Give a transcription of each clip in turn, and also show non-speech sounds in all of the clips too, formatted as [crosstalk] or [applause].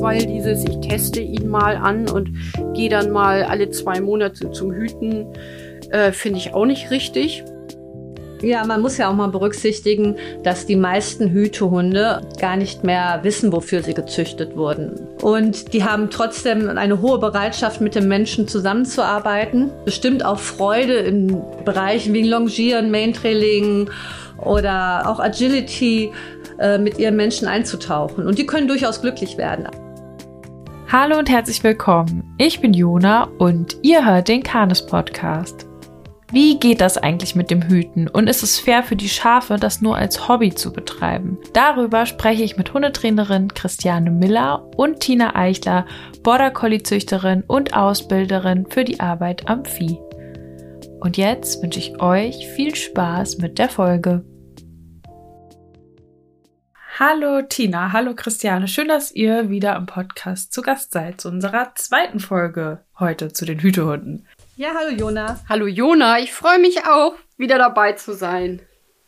weil dieses, ich teste ihn mal an und gehe dann mal alle zwei Monate zum Hüten, äh, finde ich auch nicht richtig. Ja, man muss ja auch mal berücksichtigen, dass die meisten Hütehunde gar nicht mehr wissen, wofür sie gezüchtet wurden. Und die haben trotzdem eine hohe Bereitschaft, mit dem Menschen zusammenzuarbeiten. Bestimmt auch Freude in Bereichen wie Longieren, Main-Trailing oder auch Agility äh, mit ihren Menschen einzutauchen. Und die können durchaus glücklich werden. Hallo und herzlich willkommen. Ich bin Jona und ihr hört den Kanes Podcast. Wie geht das eigentlich mit dem Hüten und ist es fair für die Schafe, das nur als Hobby zu betreiben? Darüber spreche ich mit Hundetrainerin Christiane Miller und Tina Eichler, Border Collie Züchterin und Ausbilderin für die Arbeit am Vieh. Und jetzt wünsche ich euch viel Spaß mit der Folge. Hallo Tina, hallo Christiane. Schön, dass ihr wieder im Podcast zu Gast seid, zu unserer zweiten Folge heute zu den Hütehunden. Ja, hallo Jona. Hallo Jona, ich freue mich auch, wieder dabei zu sein.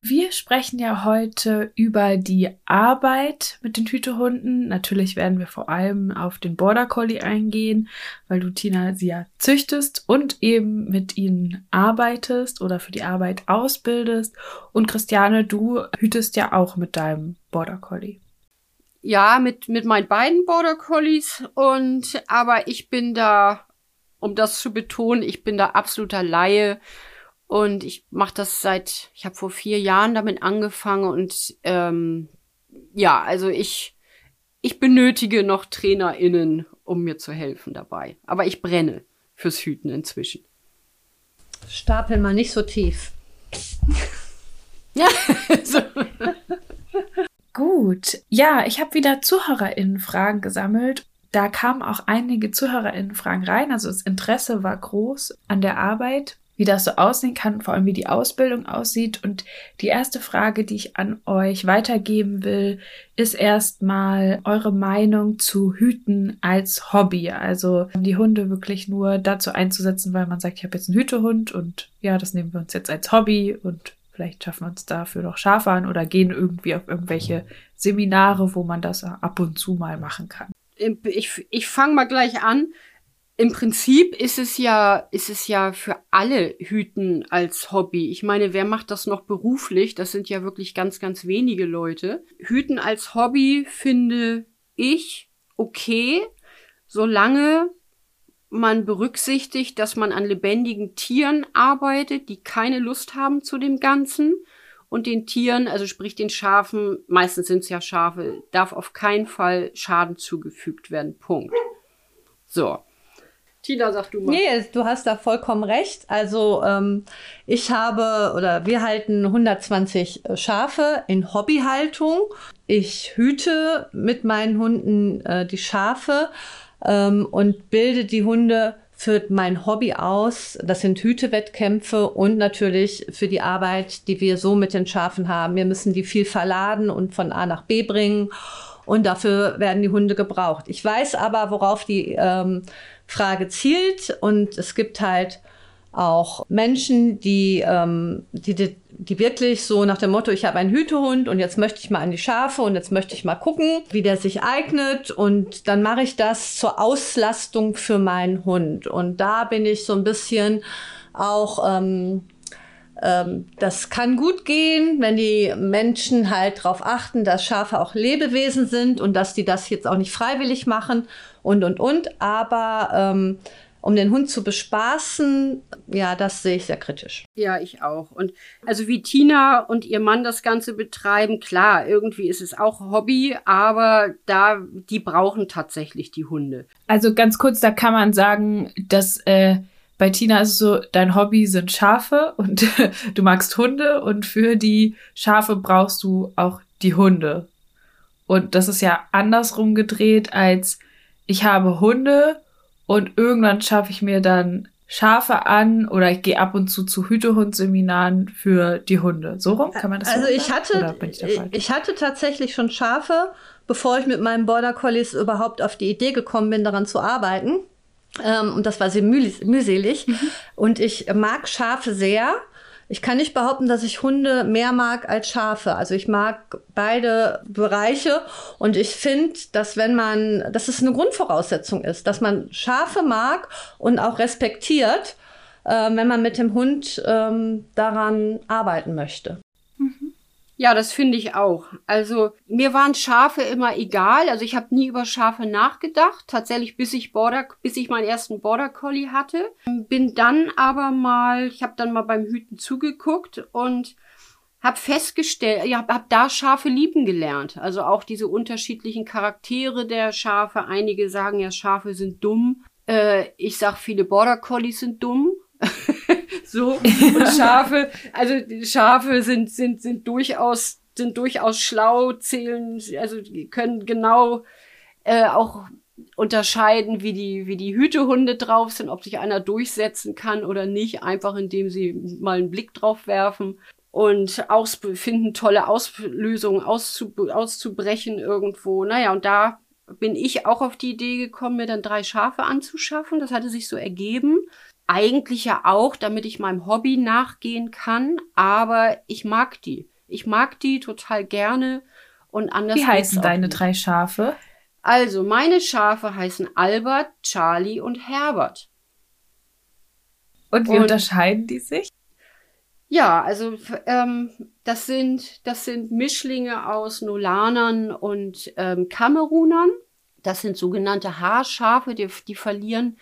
Wir sprechen ja heute über die Arbeit mit den Hütehunden. Natürlich werden wir vor allem auf den Border Collie eingehen, weil du Tina sie ja züchtest und eben mit ihnen arbeitest oder für die Arbeit ausbildest. Und Christiane, du hütest ja auch mit deinem Border Collie. Ja, mit, mit meinen beiden Border Collies und aber ich bin da um das zu betonen, ich bin da absoluter Laie und ich mache das seit, ich habe vor vier Jahren damit angefangen und ähm, ja, also ich, ich benötige noch TrainerInnen, um mir zu helfen dabei. Aber ich brenne fürs Hüten inzwischen. Stapeln mal nicht so tief. ja, [laughs] so. Gut. Ja, ich habe wieder ZuhörerInnen-Fragen gesammelt da kamen auch einige ZuhörerInnen-Fragen rein. Also das Interesse war groß an der Arbeit, wie das so aussehen kann, vor allem wie die Ausbildung aussieht. Und die erste Frage, die ich an euch weitergeben will, ist erstmal eure Meinung zu Hüten als Hobby. Also die Hunde wirklich nur dazu einzusetzen, weil man sagt, ich habe jetzt einen Hütehund und ja, das nehmen wir uns jetzt als Hobby und vielleicht schaffen wir uns dafür noch Schafe an oder gehen irgendwie auf irgendwelche Seminare, wo man das ab und zu mal machen kann ich, ich fange mal gleich an. Im Prinzip ist es ja, ist es ja für alle Hüten als Hobby. Ich meine, wer macht das noch beruflich? Das sind ja wirklich ganz, ganz wenige Leute. Hüten als Hobby finde ich okay, solange man berücksichtigt, dass man an lebendigen Tieren arbeitet, die keine Lust haben zu dem Ganzen und den Tieren, also sprich den Schafen, meistens sind es ja Schafe, darf auf keinen Fall Schaden zugefügt werden. Punkt. So. Tina, sag du mal. Nee, du hast da vollkommen recht. Also ähm, ich habe oder wir halten 120 äh, Schafe in Hobbyhaltung. Ich hüte mit meinen Hunden äh, die Schafe ähm, und bilde die Hunde für mein Hobby aus. Das sind Hütewettkämpfe und natürlich für die Arbeit, die wir so mit den Schafen haben. Wir müssen die viel verladen und von A nach B bringen. Und dafür werden die Hunde gebraucht. Ich weiß aber, worauf die ähm, Frage zielt. Und es gibt halt auch Menschen, die, ähm, die, die, die wirklich so nach dem Motto, ich habe einen Hütehund und jetzt möchte ich mal an die Schafe und jetzt möchte ich mal gucken, wie der sich eignet und dann mache ich das zur Auslastung für meinen Hund. Und da bin ich so ein bisschen auch, ähm, ähm, das kann gut gehen, wenn die Menschen halt darauf achten, dass Schafe auch Lebewesen sind und dass die das jetzt auch nicht freiwillig machen und, und, und. Aber ähm, um den Hund zu bespaßen, ja, das sehe ich sehr kritisch. Ja, ich auch. Und also wie Tina und ihr Mann das Ganze betreiben, klar, irgendwie ist es auch Hobby, aber da, die brauchen tatsächlich die Hunde. Also ganz kurz, da kann man sagen, dass äh, bei Tina ist es so, dein Hobby sind Schafe und [laughs] du magst Hunde und für die Schafe brauchst du auch die Hunde. Und das ist ja andersrum gedreht als ich habe Hunde und irgendwann schaffe ich mir dann Schafe an oder ich gehe ab und zu zu Hütehundseminaren für die Hunde. So rum kann man das Also so ich hatte, ich, ich, hatte tatsächlich schon Schafe, bevor ich mit meinem Border Collies überhaupt auf die Idee gekommen bin, daran zu arbeiten. Ähm, und das war sehr mühselig. Mhm. Und ich mag Schafe sehr. ich kann nicht behaupten, dass ich Hunde mehr mag als Schafe. Also ich mag beide Bereiche und ich finde, dass wenn man, dass es eine Grundvoraussetzung ist, dass man Schafe mag und auch respektiert, äh, wenn man mit dem Hund ähm, daran arbeiten möchte. Ja, das finde ich auch. Also mir waren Schafe immer egal. Also ich habe nie über Schafe nachgedacht. Tatsächlich, bis ich Border, bis ich meinen ersten Border Collie hatte. Bin dann aber mal, ich habe dann mal beim Hüten zugeguckt und habe festgestellt, ja, habe da Schafe lieben gelernt. Also auch diese unterschiedlichen Charaktere der Schafe. Einige sagen ja, Schafe sind dumm. Äh, ich sag, viele Border Collies sind dumm. [laughs] [laughs] so und Schafe, also Schafe sind sind sind durchaus sind durchaus schlau, zählen, also können genau äh, auch unterscheiden, wie die wie die Hütehunde drauf sind, ob sich einer durchsetzen kann oder nicht, einfach indem sie mal einen Blick drauf werfen und aus, finden tolle Auslösungen auszu, auszubrechen irgendwo. Naja, und da bin ich auch auf die Idee gekommen, mir dann drei Schafe anzuschaffen. Das hatte sich so ergeben eigentlich ja auch, damit ich meinem Hobby nachgehen kann, aber ich mag die. Ich mag die total gerne und anders. Wie heißen deine nicht. drei Schafe? Also, meine Schafe heißen Albert, Charlie und Herbert. Und wie und, unterscheiden die sich? Ja, also ähm, das sind das sind Mischlinge aus Nolanern und ähm, Kamerunern. Das sind sogenannte Haarschafe, die, die verlieren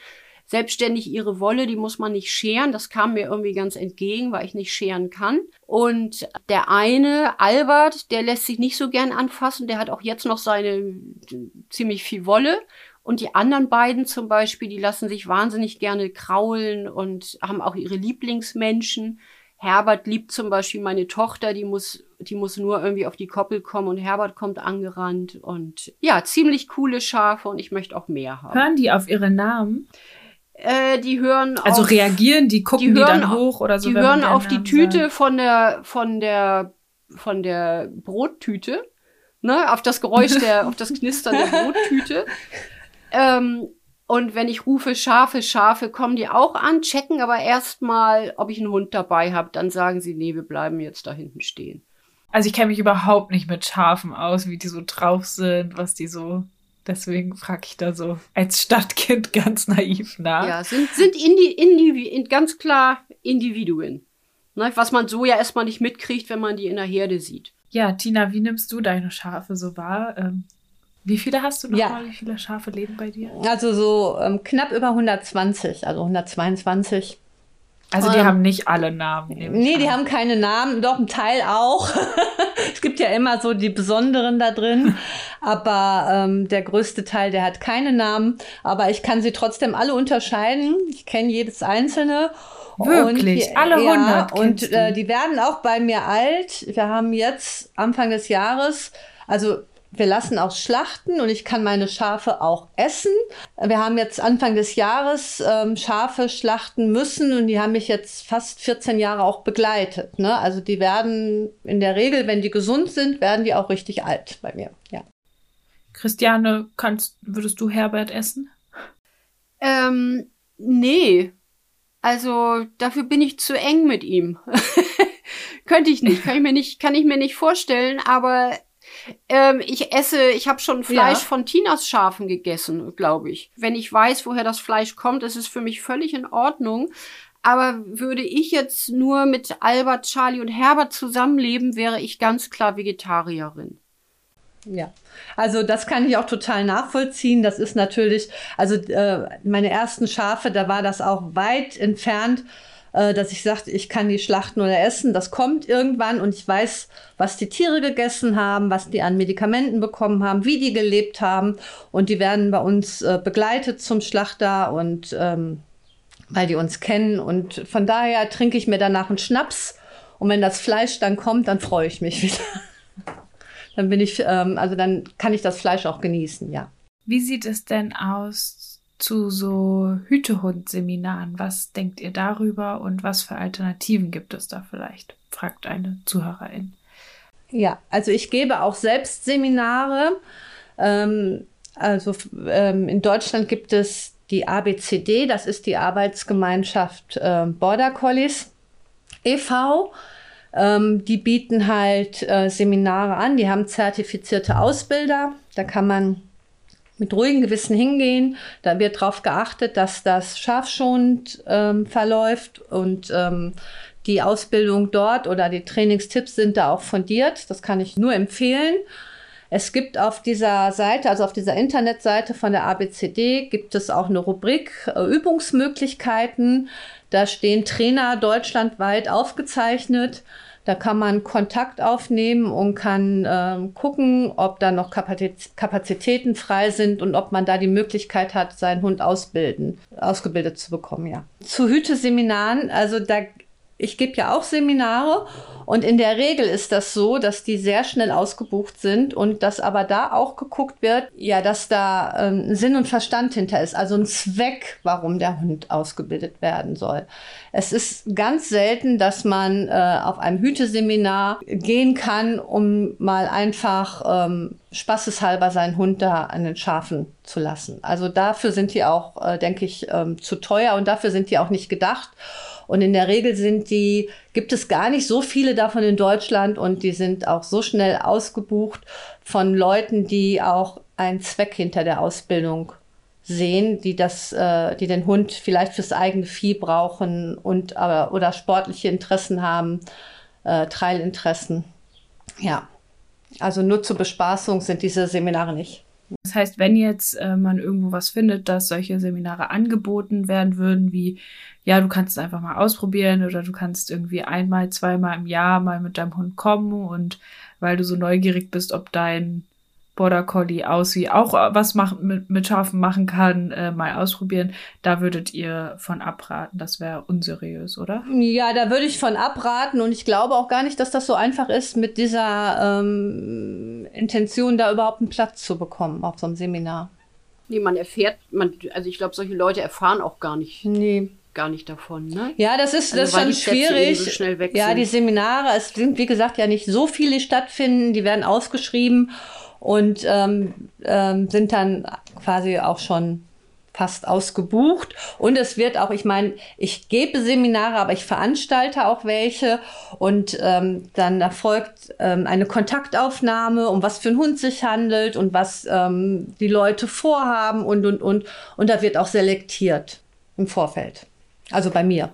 selbstständig ihre Wolle, die muss man nicht scheren. Das kam mir irgendwie ganz entgegen, weil ich nicht scheren kann. Und der eine, Albert, der lässt sich nicht so gern anfassen. Der hat auch jetzt noch seine ziemlich viel Wolle. Und die anderen beiden zum Beispiel, die lassen sich wahnsinnig gerne kraulen und haben auch ihre Lieblingsmenschen. Herbert liebt zum Beispiel meine Tochter, die muss, die muss nur irgendwie auf die Koppel kommen und Herbert kommt angerannt und ja, ziemlich coole Schafe und ich möchte auch mehr haben. Hören die auf ihre Namen? Äh, die hören Also auf, reagieren, die gucken die, hören, die dann hoch oder so. Die hören auf die Tüte sagen. von der, von der, von der Brottüte, ne, auf das Geräusch der, auf das Knistern der [laughs] Brottüte. Ähm, und wenn ich rufe Schafe, Schafe, kommen die auch an, checken aber erstmal, ob ich einen Hund dabei habe. Dann sagen sie, nee, wir bleiben jetzt da hinten stehen. Also ich kenne mich überhaupt nicht mit Schafen aus, wie die so drauf sind, was die so Deswegen frage ich da so als Stadtkind [laughs] ganz naiv nach. Ja, sind, sind Indi, Indi, in, ganz klar Individuen. Ne, was man so ja erstmal nicht mitkriegt, wenn man die in der Herde sieht. Ja, Tina, wie nimmst du deine Schafe so wahr? Ähm, wie viele hast du noch ja. mal? Wie viele Schafe leben bei dir? Also so ähm, knapp über 120, also 122. Also die ähm, haben nicht alle Namen. Nee, die haben keine Namen, doch ein Teil auch. [laughs] es gibt ja immer so die Besonderen da drin, aber ähm, der größte Teil, der hat keine Namen, aber ich kann sie trotzdem alle unterscheiden. Ich kenne jedes einzelne. Wirklich, und, alle ja, Und äh, die werden auch bei mir alt. Wir haben jetzt Anfang des Jahres, also wir lassen auch schlachten und ich kann meine Schafe auch essen. Wir haben jetzt Anfang des Jahres ähm, Schafe schlachten müssen und die haben mich jetzt fast 14 Jahre auch begleitet. Ne? Also die werden in der Regel, wenn die gesund sind, werden die auch richtig alt bei mir. Ja. Christiane, kannst, würdest du Herbert essen? Ähm, nee. Also dafür bin ich zu eng mit ihm. [laughs] Könnte ich nicht, kann ich mir nicht, kann ich mir nicht vorstellen, aber ähm, ich esse, ich habe schon Fleisch ja. von Tinas Schafen gegessen, glaube ich. Wenn ich weiß, woher das Fleisch kommt, ist es für mich völlig in Ordnung. Aber würde ich jetzt nur mit Albert, Charlie und Herbert zusammenleben, wäre ich ganz klar Vegetarierin. Ja, also das kann ich auch total nachvollziehen. Das ist natürlich, also äh, meine ersten Schafe, da war das auch weit entfernt äh, dass ich sagte, ich kann die schlachten oder essen. Das kommt irgendwann und ich weiß, was die Tiere gegessen haben, was die an Medikamenten bekommen haben, wie die gelebt haben. Und die werden bei uns äh, begleitet zum Schlachter und ähm, weil die uns kennen. Und von daher trinke ich mir danach einen Schnaps. Und wenn das Fleisch dann kommt, dann freue ich mich [laughs] wieder. dann bin ich, ähm, also dann kann ich das Fleisch auch genießen, ja. Wie sieht es denn aus zu so Hütehund-Seminaren. Was denkt ihr darüber und was für Alternativen gibt es da vielleicht? fragt eine Zuhörerin. Ja, also ich gebe auch selbst Seminare. Ähm, also ähm, in Deutschland gibt es die ABCD, das ist die Arbeitsgemeinschaft äh, Border Collies. e.V. Ähm, die bieten halt äh, Seminare an, die haben zertifizierte Ausbilder. Da kann man mit ruhigem Gewissen hingehen. Da wird darauf geachtet, dass das scharfschonend ähm, verläuft und ähm, die Ausbildung dort oder die Trainingstipps sind da auch fundiert. Das kann ich nur empfehlen. Es gibt auf dieser Seite, also auf dieser Internetseite von der ABCD, gibt es auch eine Rubrik äh, Übungsmöglichkeiten. Da stehen Trainer deutschlandweit aufgezeichnet. Da kann man Kontakt aufnehmen und kann äh, gucken, ob da noch Kapazitäten frei sind und ob man da die Möglichkeit hat, seinen Hund ausbilden, ausgebildet zu bekommen, ja. Zu Hüteseminaren, also da ich gebe ja auch Seminare und in der Regel ist das so, dass die sehr schnell ausgebucht sind und dass aber da auch geguckt wird, ja, dass da ähm, Sinn und Verstand hinter ist, also ein Zweck, warum der Hund ausgebildet werden soll. Es ist ganz selten, dass man äh, auf einem Hüteseminar gehen kann, um mal einfach ähm, spaßeshalber seinen Hund da an den Schafen zu lassen. Also dafür sind die auch, äh, denke ich, ähm, zu teuer und dafür sind die auch nicht gedacht. Und in der Regel sind die, gibt es gar nicht so viele davon in Deutschland und die sind auch so schnell ausgebucht von Leuten, die auch einen Zweck hinter der Ausbildung sehen, die das, äh, die den Hund vielleicht fürs eigene Vieh brauchen und aber oder sportliche Interessen haben, äh, Trailinteressen. Ja, also nur zur Bespaßung sind diese Seminare nicht. Das heißt, wenn jetzt äh, man irgendwo was findet, dass solche Seminare angeboten werden würden, wie ja, du kannst es einfach mal ausprobieren oder du kannst irgendwie einmal, zweimal im Jahr mal mit deinem Hund kommen und weil du so neugierig bist, ob dein Border Collie aussieht, auch äh, was machen, mit, mit Schafen machen kann, äh, mal ausprobieren. Da würdet ihr von abraten. Das wäre unseriös, oder? Ja, da würde ich von abraten und ich glaube auch gar nicht, dass das so einfach ist, mit dieser ähm, Intention da überhaupt einen Platz zu bekommen auf so einem Seminar. Nee, man erfährt, man, also ich glaube, solche Leute erfahren auch gar nicht. Nee gar nicht davon, ne? Ja, das ist, also, das ist schon schwierig. So ja, die Seminare, es sind, wie gesagt, ja nicht so viele, die stattfinden, die werden ausgeschrieben und ähm, ähm, sind dann quasi auch schon fast ausgebucht. Und es wird auch, ich meine, ich gebe Seminare, aber ich veranstalte auch welche. Und ähm, dann erfolgt ähm, eine Kontaktaufnahme, um was für einen Hund sich handelt und was ähm, die Leute vorhaben und, und, und. Und da wird auch selektiert im Vorfeld. Also bei mir.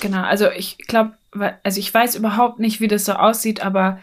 Genau, also ich glaube, also ich weiß überhaupt nicht, wie das so aussieht, aber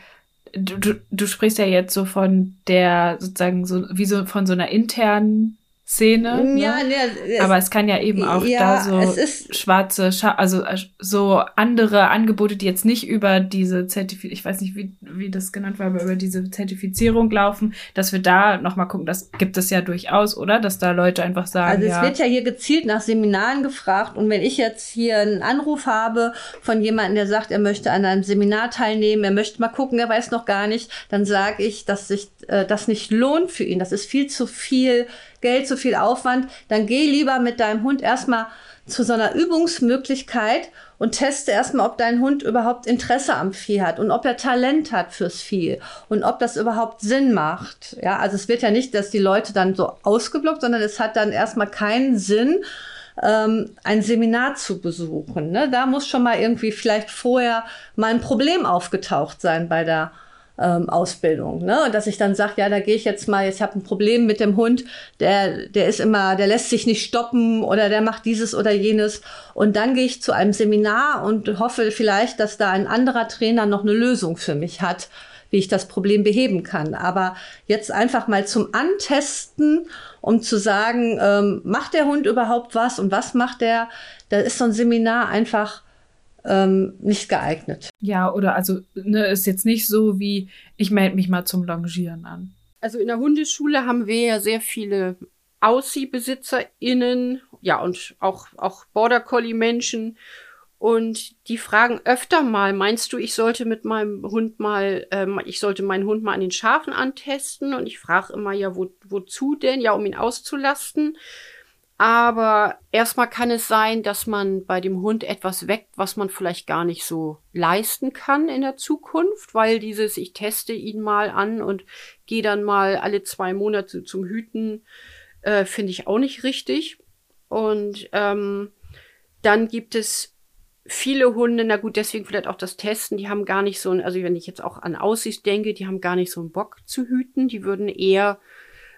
du, du, du sprichst ja jetzt so von der sozusagen so wie so von so einer internen Szene. Mm, ja, ne? ne aber es kann ja eben auch ja, da so schwarze, Scha also äh, so andere Angebote, die jetzt nicht über diese Zertifizierung, ich weiß nicht, wie, wie das genannt war, aber über diese Zertifizierung laufen, dass wir da nochmal gucken, das gibt es ja durchaus, oder? Dass da Leute einfach sagen. Also es ja, wird ja hier gezielt nach Seminaren gefragt und wenn ich jetzt hier einen Anruf habe von jemandem, der sagt, er möchte an einem Seminar teilnehmen, er möchte mal gucken, er weiß noch gar nicht, dann sage ich, dass sich äh, das nicht lohnt für ihn. Das ist viel zu viel Geld, zu viel Aufwand, dann geh lieber mit deinem Hund erstmal zu so einer Übungsmöglichkeit und teste erstmal, ob dein Hund überhaupt Interesse am Vieh hat und ob er Talent hat fürs Vieh und ob das überhaupt Sinn macht. Ja, also es wird ja nicht, dass die Leute dann so ausgeblockt, sondern es hat dann erstmal keinen Sinn, ähm, ein Seminar zu besuchen. Ne? Da muss schon mal irgendwie vielleicht vorher mal ein Problem aufgetaucht sein bei der ähm, Ausbildung. Ne? Und dass ich dann sage, ja, da gehe ich jetzt mal, ich habe ein Problem mit dem Hund, der, der ist immer, der lässt sich nicht stoppen oder der macht dieses oder jenes. Und dann gehe ich zu einem Seminar und hoffe vielleicht, dass da ein anderer Trainer noch eine Lösung für mich hat, wie ich das Problem beheben kann. Aber jetzt einfach mal zum Antesten, um zu sagen, ähm, macht der Hund überhaupt was und was macht der? Da ist so ein Seminar einfach ähm, nicht geeignet. Ja, oder also ne, ist jetzt nicht so wie, ich melde mich mal zum Longieren an. Also in der Hundeschule haben wir ja sehr viele Aussie-BesitzerInnen, ja, und auch, auch Border Collie-Menschen. Und die fragen öfter mal, meinst du, ich sollte mit meinem Hund mal, ähm, ich sollte meinen Hund mal an den Schafen antesten? Und ich frage immer, ja, wo, wozu denn? Ja, um ihn auszulasten. Aber erstmal kann es sein, dass man bei dem Hund etwas weckt, was man vielleicht gar nicht so leisten kann in der Zukunft, weil dieses, ich teste ihn mal an und gehe dann mal alle zwei Monate zum Hüten, äh, finde ich auch nicht richtig. Und ähm, dann gibt es viele Hunde, na gut, deswegen vielleicht auch das Testen, die haben gar nicht so ein, also wenn ich jetzt auch an Aussicht denke, die haben gar nicht so einen Bock zu hüten. Die würden eher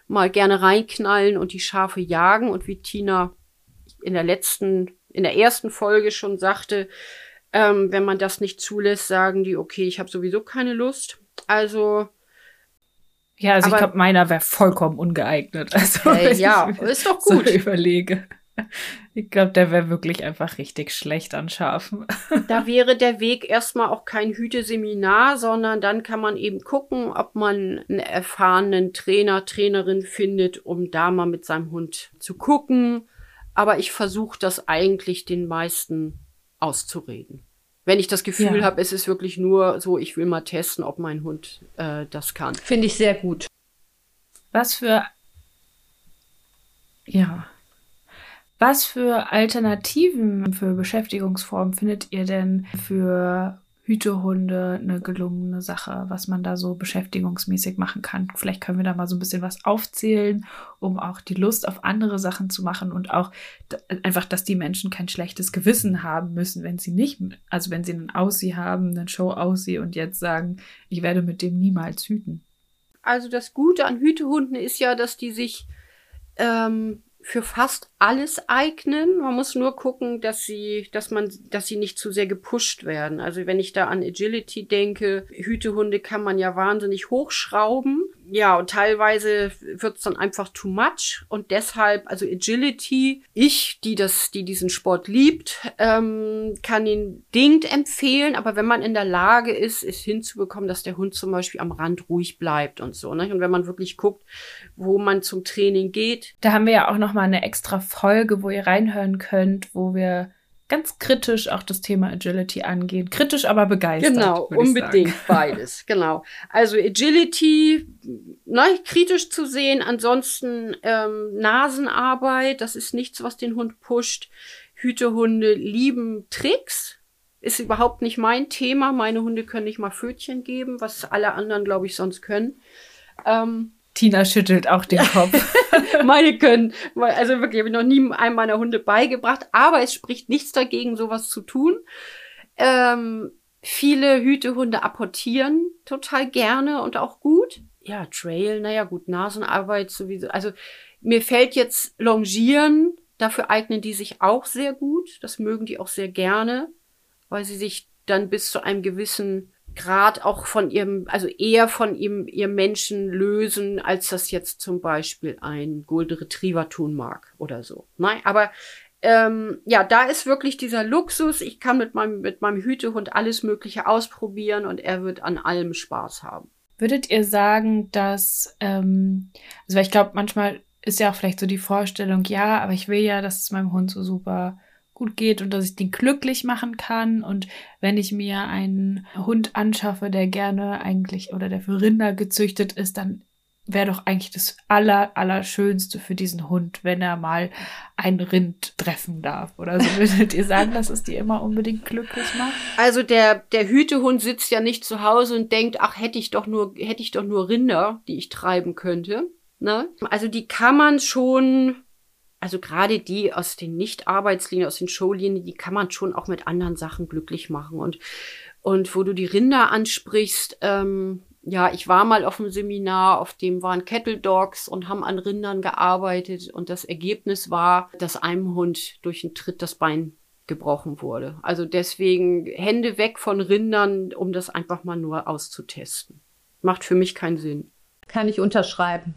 mal gerne reinknallen und die Schafe jagen. Und wie Tina in der letzten, in der ersten Folge schon sagte, ähm, wenn man das nicht zulässt, sagen die, okay, ich habe sowieso keine Lust. Also ja, also aber, ich glaube, meiner wäre vollkommen ungeeignet. Also äh, ja, ist doch gut. So überlege. Ich glaube, der wäre wirklich einfach richtig schlecht an Schafen. Da wäre der Weg erstmal auch kein Hüteseminar, sondern dann kann man eben gucken, ob man einen erfahrenen Trainer, Trainerin findet, um da mal mit seinem Hund zu gucken. Aber ich versuche das eigentlich den meisten auszureden. Wenn ich das Gefühl ja. habe, es ist wirklich nur so, ich will mal testen, ob mein Hund äh, das kann. Finde ich sehr gut. Was für ja. Was für Alternativen für Beschäftigungsformen findet ihr denn für Hütehunde eine gelungene Sache, was man da so beschäftigungsmäßig machen kann. Vielleicht können wir da mal so ein bisschen was aufzählen, um auch die Lust auf andere Sachen zu machen und auch einfach, dass die Menschen kein schlechtes Gewissen haben müssen, wenn sie nicht, also wenn sie einen Aussie haben, einen Show Aussie und jetzt sagen, ich werde mit dem niemals hüten. Also das Gute an Hütehunden ist ja, dass die sich ähm, für fast alles eignen. Man muss nur gucken, dass sie, dass man, dass sie nicht zu sehr gepusht werden. Also wenn ich da an Agility denke, Hütehunde kann man ja wahnsinnig hochschrauben. Ja, und teilweise wird's dann einfach too much. Und deshalb, also Agility, ich, die das, die diesen Sport liebt, ähm, kann ihn dingend empfehlen. Aber wenn man in der Lage ist, es hinzubekommen, dass der Hund zum Beispiel am Rand ruhig bleibt und so. Ne? Und wenn man wirklich guckt, wo man zum Training geht. Da haben wir ja auch noch mal eine extra Folge, wo ihr reinhören könnt, wo wir ganz kritisch auch das Thema Agility angehen. Kritisch, aber begeistert. Genau, unbedingt [laughs] beides. Genau. Also Agility, ne, kritisch zu sehen. Ansonsten ähm, Nasenarbeit, das ist nichts, was den Hund pusht. Hütehunde lieben Tricks. Ist überhaupt nicht mein Thema. Meine Hunde können nicht mal Pfötchen geben, was alle anderen, glaube ich, sonst können. Ähm, Tina schüttelt auch den Kopf. [laughs] Meine können. Also wirklich, habe ich noch nie einem meiner Hunde beigebracht. Aber es spricht nichts dagegen, sowas zu tun. Ähm, viele Hütehunde apportieren total gerne und auch gut. Ja, Trail, naja, gut, Nasenarbeit sowieso. Also mir fällt jetzt Longieren, dafür eignen die sich auch sehr gut. Das mögen die auch sehr gerne, weil sie sich dann bis zu einem gewissen Grad auch von ihrem, also eher von ihrem, ihrem Menschen lösen, als das jetzt zum Beispiel ein Golden Retriever tun mag oder so. Nein, aber ähm, ja, da ist wirklich dieser Luxus. Ich kann mit meinem, mit meinem Hütehund alles Mögliche ausprobieren und er wird an allem Spaß haben. Würdet ihr sagen, dass, ähm, also ich glaube, manchmal ist ja auch vielleicht so die Vorstellung, ja, aber ich will ja, dass es meinem Hund so super gut geht und dass ich den glücklich machen kann. Und wenn ich mir einen Hund anschaffe, der gerne eigentlich oder der für Rinder gezüchtet ist, dann wäre doch eigentlich das aller, allerschönste für diesen Hund, wenn er mal ein Rind treffen darf oder so. [laughs] Würdet ihr sagen, dass es die immer unbedingt glücklich macht? Also der, der Hütehund sitzt ja nicht zu Hause und denkt, ach, hätte ich doch nur, hätte ich doch nur Rinder, die ich treiben könnte. Ne? Also die kann man schon also gerade die aus den Nicht-Arbeitslinien, aus den Showlinien, die kann man schon auch mit anderen Sachen glücklich machen. Und, und wo du die Rinder ansprichst, ähm, ja, ich war mal auf einem Seminar, auf dem waren Kettle Dogs und haben an Rindern gearbeitet. Und das Ergebnis war, dass einem Hund durch einen Tritt das Bein gebrochen wurde. Also deswegen Hände weg von Rindern, um das einfach mal nur auszutesten. Macht für mich keinen Sinn. Kann ich unterschreiben.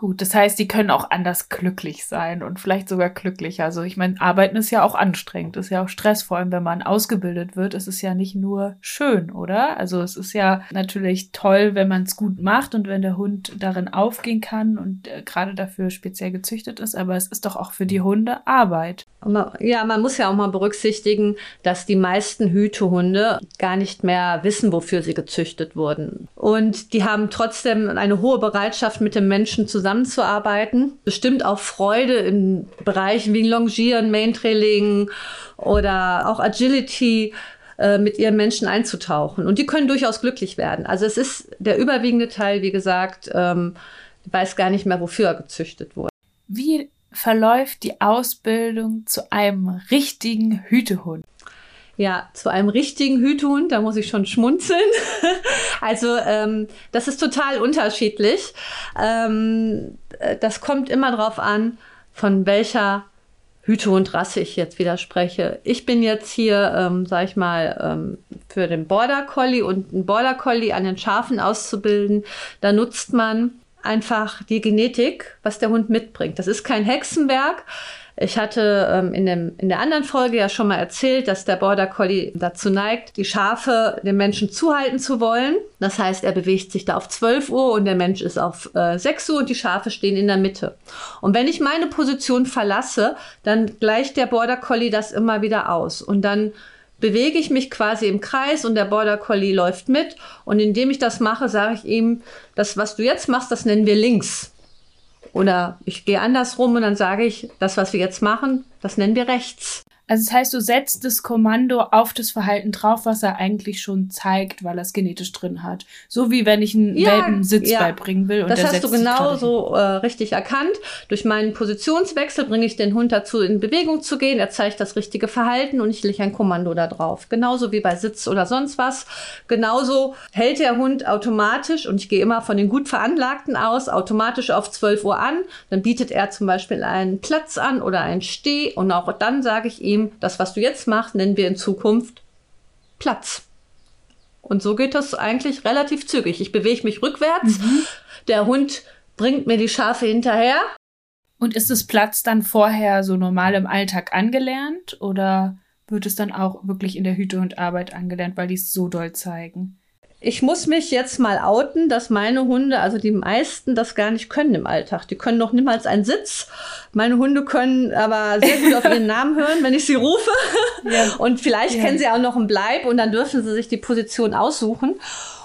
Gut, das heißt, die können auch anders glücklich sein und vielleicht sogar glücklicher. Also ich meine, Arbeiten ist ja auch anstrengend, ist ja auch Stress, vor allem wenn man ausgebildet wird. Es ist ja nicht nur schön, oder? Also es ist ja natürlich toll, wenn man es gut macht und wenn der Hund darin aufgehen kann und äh, gerade dafür speziell gezüchtet ist. Aber es ist doch auch für die Hunde Arbeit. Ja, man muss ja auch mal berücksichtigen, dass die meisten Hütehunde gar nicht mehr wissen, wofür sie gezüchtet wurden. Und die haben trotzdem eine hohe Bereitschaft, mit dem Menschen zusammen zusammenzuarbeiten. Bestimmt auch Freude in Bereichen wie Longieren, Main-Trailing oder auch Agility äh, mit ihren Menschen einzutauchen. Und die können durchaus glücklich werden. Also es ist der überwiegende Teil, wie gesagt, ähm, weiß gar nicht mehr, wofür er gezüchtet wurde. Wie verläuft die Ausbildung zu einem richtigen Hütehund? Ja, zu einem richtigen Hütehund, da muss ich schon schmunzeln. [laughs] also ähm, das ist total unterschiedlich. Ähm, äh, das kommt immer drauf an, von welcher Hütehundrasse ich jetzt wieder spreche. Ich bin jetzt hier, ähm, sag ich mal, ähm, für den Border Collie und einen Border Collie an den Schafen auszubilden. Da nutzt man einfach die Genetik, was der Hund mitbringt. Das ist kein Hexenwerk. Ich hatte ähm, in, dem, in der anderen Folge ja schon mal erzählt, dass der Border Collie dazu neigt, die Schafe dem Menschen zuhalten zu wollen. Das heißt, er bewegt sich da auf 12 Uhr und der Mensch ist auf äh, 6 Uhr und die Schafe stehen in der Mitte. Und wenn ich meine Position verlasse, dann gleicht der Border Collie das immer wieder aus. Und dann bewege ich mich quasi im Kreis und der Border Collie läuft mit. Und indem ich das mache, sage ich ihm, das, was du jetzt machst, das nennen wir links. Oder ich gehe andersrum und dann sage ich, das, was wir jetzt machen, das nennen wir rechts. Also das heißt, du setzt das Kommando auf das Verhalten drauf, was er eigentlich schon zeigt, weil er es genetisch drin hat. So wie wenn ich einen ja, Welpen Sitz ja. beibringen will. Und das hast du genau so äh, richtig erkannt. Durch meinen Positionswechsel bringe ich den Hund dazu, in Bewegung zu gehen. Er zeigt das richtige Verhalten und ich lege ein Kommando da drauf. Genauso wie bei Sitz oder sonst was. Genauso hält der Hund automatisch, und ich gehe immer von den gut Veranlagten aus, automatisch auf 12 Uhr an. Dann bietet er zum Beispiel einen Platz an oder einen Steh. Und auch dann sage ich ihm, ihm, das, was du jetzt machst, nennen wir in Zukunft Platz. Und so geht das eigentlich relativ zügig. Ich bewege mich rückwärts, mhm. der Hund bringt mir die Schafe hinterher. Und ist das Platz dann vorher so normal im Alltag angelernt oder wird es dann auch wirklich in der Hüte und Arbeit angelernt, weil die es so doll zeigen? Ich muss mich jetzt mal outen, dass meine Hunde, also die meisten, das gar nicht können im Alltag. Die können noch niemals einen Sitz. Meine Hunde können aber sehr gut auf ihren [laughs] Namen hören, wenn ich sie rufe. Ja. Und vielleicht ja. kennen sie auch noch einen Bleib und dann dürfen sie sich die Position aussuchen.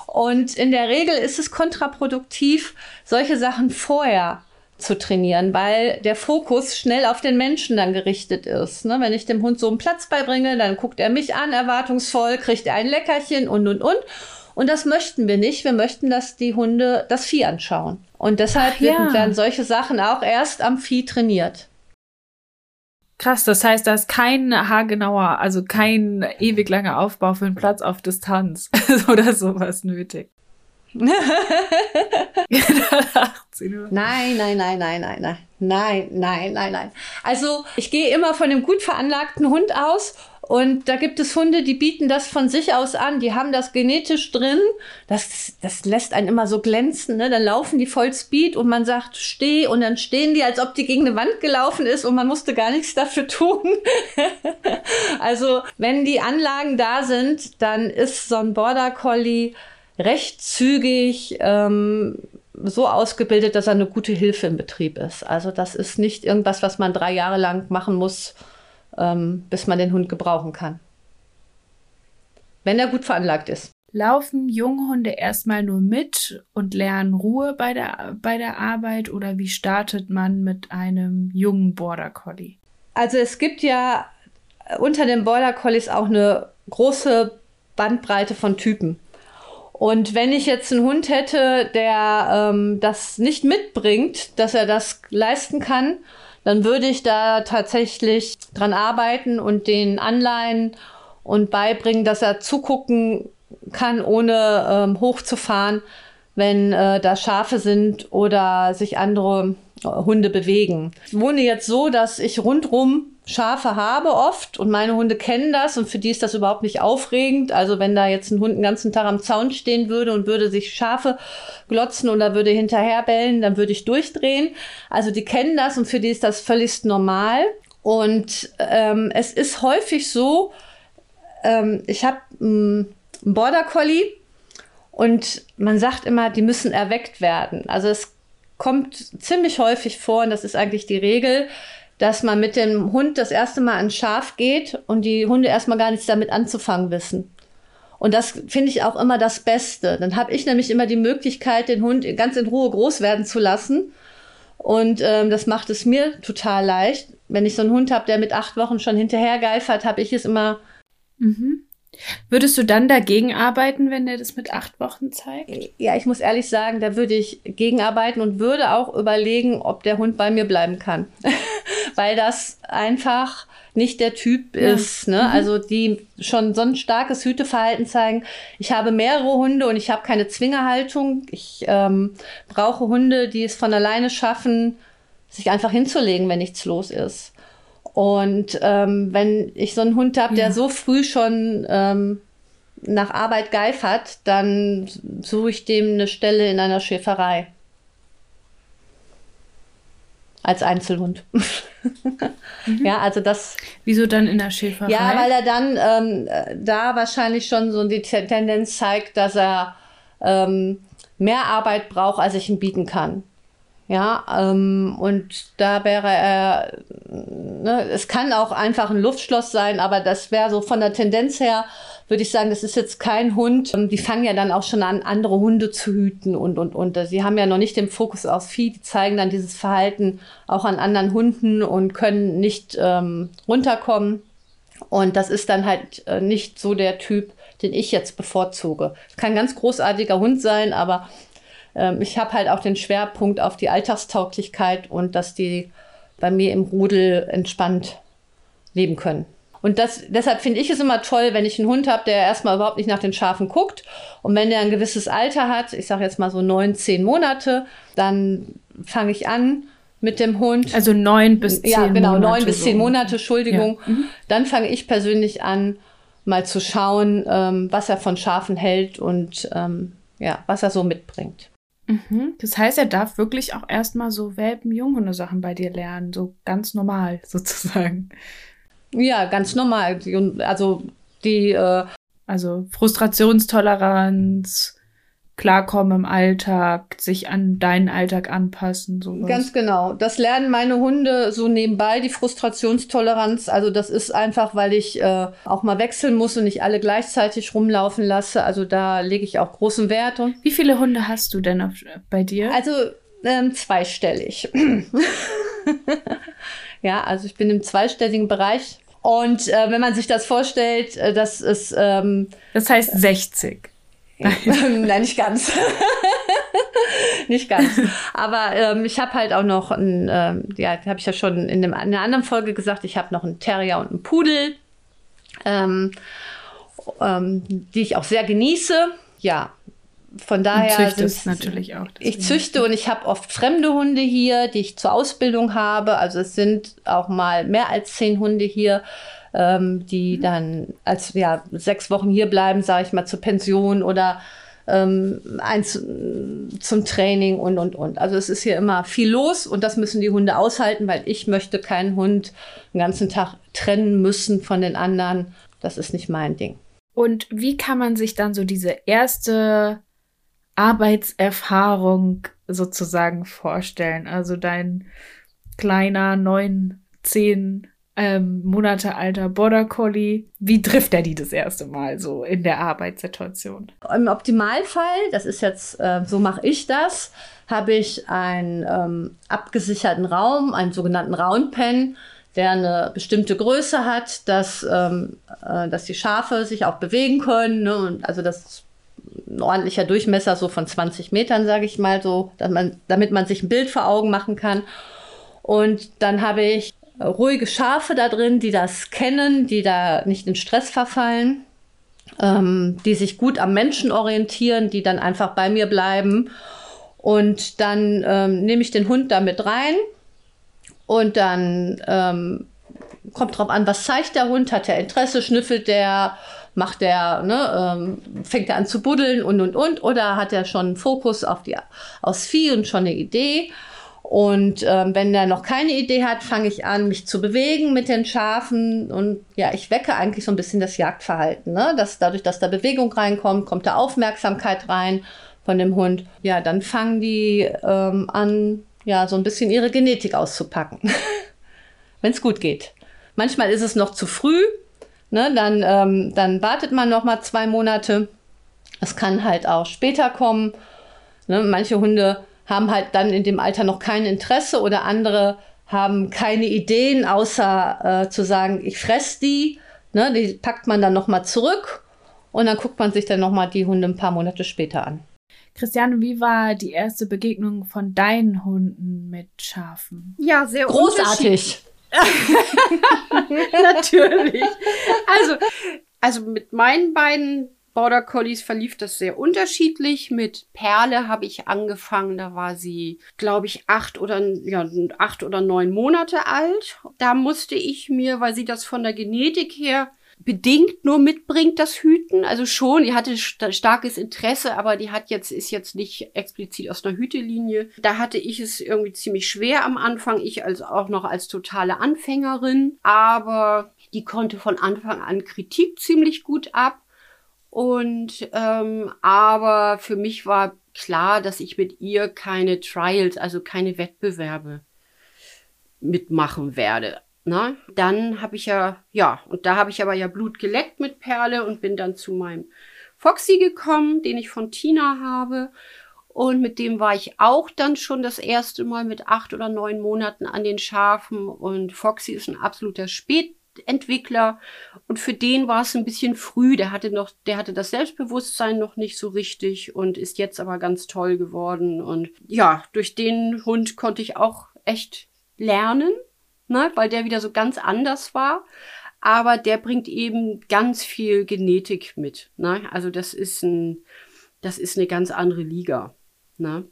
Und in der Regel ist es kontraproduktiv, solche Sachen vorher zu trainieren, weil der Fokus schnell auf den Menschen dann gerichtet ist. Ne? Wenn ich dem Hund so einen Platz beibringe, dann guckt er mich an, erwartungsvoll, kriegt er ein Leckerchen und, und, und. Und das möchten wir nicht. Wir möchten, dass die Hunde das Vieh anschauen. Und deshalb ja. werden solche Sachen auch erst am Vieh trainiert. Krass, das heißt, da ist kein haargenauer, also kein ewig langer Aufbau für einen Platz auf Distanz [laughs] oder sowas nötig. [laughs] nein, nein, nein, nein, nein, nein, nein, nein, nein, nein. Also ich gehe immer von dem gut veranlagten Hund aus und da gibt es Hunde, die bieten das von sich aus an. Die haben das genetisch drin. Das, das lässt einen immer so glänzen. Ne? Dann laufen die voll Speed und man sagt, steh. Und dann stehen die, als ob die gegen eine Wand gelaufen ist und man musste gar nichts dafür tun. [laughs] also, wenn die Anlagen da sind, dann ist so ein Border Collie recht zügig ähm, so ausgebildet, dass er eine gute Hilfe im Betrieb ist. Also, das ist nicht irgendwas, was man drei Jahre lang machen muss ähm, bis man den Hund gebrauchen kann. Wenn er gut veranlagt ist. Laufen Junghunde erstmal nur mit und lernen Ruhe bei der, bei der Arbeit oder wie startet man mit einem jungen Border Collie? Also es gibt ja unter den Border Collies auch eine große Bandbreite von Typen. Und wenn ich jetzt einen Hund hätte, der ähm, das nicht mitbringt, dass er das leisten kann dann würde ich da tatsächlich dran arbeiten und den anleihen und beibringen, dass er zugucken kann, ohne ähm, hochzufahren, wenn äh, da Schafe sind oder sich andere äh, Hunde bewegen. Ich wohne jetzt so, dass ich rundrum Schafe habe oft und meine Hunde kennen das und für die ist das überhaupt nicht aufregend. Also wenn da jetzt ein Hund den ganzen Tag am Zaun stehen würde und würde sich Schafe glotzen oder würde hinterher bellen, dann würde ich durchdrehen. Also die kennen das und für die ist das völlig normal. Und ähm, es ist häufig so, ähm, ich habe hm, einen Border Collie und man sagt immer, die müssen erweckt werden. Also es kommt ziemlich häufig vor und das ist eigentlich die Regel, dass man mit dem Hund das erste Mal an Schaf geht und die Hunde erstmal gar nichts damit anzufangen wissen. Und das finde ich auch immer das Beste. Dann habe ich nämlich immer die Möglichkeit, den Hund ganz in Ruhe groß werden zu lassen. Und ähm, das macht es mir total leicht. Wenn ich so einen Hund habe, der mit acht Wochen schon hinterhergeifert, habe ich es immer. Mhm. Würdest du dann dagegen arbeiten, wenn er das mit acht Wochen zeigt? Ja, ich muss ehrlich sagen, da würde ich gegenarbeiten und würde auch überlegen, ob der Hund bei mir bleiben kann. [laughs] weil das einfach nicht der Typ ja. ist. Ne? Mhm. Also die schon so ein starkes Hüteverhalten zeigen. Ich habe mehrere Hunde und ich habe keine Zwingerhaltung. Ich ähm, brauche Hunde, die es von alleine schaffen, sich einfach hinzulegen, wenn nichts los ist. Und ähm, wenn ich so einen Hund habe, ja. der so früh schon ähm, nach Arbeit geifert, dann suche ich dem eine Stelle in einer Schäferei. Als Einzelhund. [laughs] mhm. Ja, also das. Wieso dann in der Schäferei? Ja, weil er dann ähm, da wahrscheinlich schon so die Tendenz zeigt, dass er ähm, mehr Arbeit braucht, als ich ihm bieten kann. Ja, ähm, und da wäre er, ne, es kann auch einfach ein Luftschloss sein, aber das wäre so von der Tendenz her, würde ich sagen, das ist jetzt kein Hund. Ähm, die fangen ja dann auch schon an, andere Hunde zu hüten und, und, und. Sie haben ja noch nicht den Fokus auf Vieh, die zeigen dann dieses Verhalten auch an anderen Hunden und können nicht ähm, runterkommen. Und das ist dann halt äh, nicht so der Typ, den ich jetzt bevorzuge. Kann ein ganz großartiger Hund sein, aber ähm, ich habe halt auch den Schwerpunkt auf die Alltagstauglichkeit und dass die bei mir im Rudel entspannt leben können. Und das, deshalb finde ich es immer toll, wenn ich einen Hund habe, der erstmal überhaupt nicht nach den Schafen guckt. Und wenn der ein gewisses Alter hat, ich sage jetzt mal so neun, zehn Monate, dann fange ich an mit dem Hund. Also neun bis zehn Monate. Ja, genau, neun bis zehn Monate, Entschuldigung. Ja. Mhm. Dann fange ich persönlich an, mal zu schauen, ähm, was er von Schafen hält und ähm, ja, was er so mitbringt. Mhm. Das heißt, er darf wirklich auch erstmal so Welpen-Junghunde-Sachen bei dir lernen, so ganz normal [laughs] sozusagen. Ja, ganz normal. Also die. Äh also Frustrationstoleranz, klarkommen im Alltag, sich an deinen Alltag anpassen. Sowas. Ganz genau. Das lernen meine Hunde so nebenbei, die Frustrationstoleranz. Also das ist einfach, weil ich äh, auch mal wechseln muss und nicht alle gleichzeitig rumlaufen lasse. Also da lege ich auch großen Wert. Wie viele Hunde hast du denn auf, bei dir? Also ähm, zweistellig. [laughs] ja, also ich bin im zweistelligen Bereich. Und äh, wenn man sich das vorstellt, äh, das ist... Ähm, das heißt 60. [laughs] Nein, nicht ganz. [laughs] nicht ganz. Aber ähm, ich habe halt auch noch ein, ähm, ja, habe ich ja schon in, dem, in einer anderen Folge gesagt, ich habe noch einen Terrier und einen Pudel, ähm, ähm, die ich auch sehr genieße. Ja, von daher sind natürlich auch. Ich züchte und ich habe oft fremde Hunde hier, die ich zur Ausbildung habe. Also es sind auch mal mehr als zehn Hunde hier ähm, die mhm. dann als ja sechs Wochen hier bleiben, sage ich mal, zur Pension oder ähm, eins zum Training und und und. Also es ist hier immer viel los und das müssen die Hunde aushalten, weil ich möchte keinen Hund den ganzen Tag trennen müssen von den anderen. Das ist nicht mein Ding. Und wie kann man sich dann so diese erste Arbeitserfahrung sozusagen vorstellen? Also dein kleiner neun, zehn ähm, Monate alter Border Collie. Wie trifft er die das erste Mal so in der Arbeitssituation? Im Optimalfall, das ist jetzt, äh, so mache ich das, habe ich einen ähm, abgesicherten Raum, einen sogenannten Roundpen, der eine bestimmte Größe hat, dass, ähm, äh, dass die Schafe sich auch bewegen können. Ne? Und also das ein ordentlicher Durchmesser so von 20 Metern, sage ich mal so, man, damit man sich ein Bild vor Augen machen kann. Und dann habe ich ruhige Schafe da drin, die das kennen, die da nicht in Stress verfallen, ähm, die sich gut am Menschen orientieren, die dann einfach bei mir bleiben. Und dann ähm, nehme ich den Hund da mit rein und dann ähm, kommt drauf an, was zeigt der Hund, hat er Interesse, schnüffelt der, macht der, ne, ähm, fängt er an zu buddeln und und und oder hat er schon einen Fokus auf die aus Vieh und schon eine Idee. Und ähm, wenn er noch keine Idee hat, fange ich an, mich zu bewegen mit den Schafen. Und ja, ich wecke eigentlich so ein bisschen das Jagdverhalten. Ne? Dass dadurch, dass da Bewegung reinkommt, kommt da Aufmerksamkeit rein von dem Hund. Ja, dann fangen die ähm, an, ja, so ein bisschen ihre Genetik auszupacken. [laughs] wenn es gut geht. Manchmal ist es noch zu früh. Ne? Dann, ähm, dann wartet man noch mal zwei Monate. Es kann halt auch später kommen. Ne? Manche Hunde haben halt dann in dem Alter noch kein Interesse oder andere haben keine Ideen, außer äh, zu sagen, ich fress die. Ne, die packt man dann nochmal zurück und dann guckt man sich dann nochmal die Hunde ein paar Monate später an. Christiane, wie war die erste Begegnung von deinen Hunden mit Schafen? Ja, sehr großartig. [laughs] [laughs] Natürlich. Also, also mit meinen beiden Border Collies verlief das sehr unterschiedlich. Mit Perle habe ich angefangen, da war sie, glaube ich, acht oder, ja, acht oder neun Monate alt. Da musste ich mir, weil sie das von der Genetik her bedingt nur mitbringt, das Hüten. Also schon, die hatte st starkes Interesse, aber die hat jetzt, ist jetzt nicht explizit aus einer Hütelinie. Da hatte ich es irgendwie ziemlich schwer am Anfang, ich als auch noch als totale Anfängerin. Aber die konnte von Anfang an Kritik ziemlich gut ab. Und ähm, aber für mich war klar, dass ich mit ihr keine Trials, also keine Wettbewerbe mitmachen werde. Na, dann habe ich ja, ja, und da habe ich aber ja Blut geleckt mit Perle und bin dann zu meinem Foxy gekommen, den ich von Tina habe. Und mit dem war ich auch dann schon das erste Mal mit acht oder neun Monaten an den Schafen. Und Foxy ist ein absoluter Spät Entwickler und für den war es ein bisschen früh. Der hatte noch, der hatte das Selbstbewusstsein noch nicht so richtig und ist jetzt aber ganz toll geworden. Und ja, durch den Hund konnte ich auch echt lernen, ne, weil der wieder so ganz anders war. Aber der bringt eben ganz viel Genetik mit. Ne? Also das ist ein, das ist eine ganz andere Liga. Ne?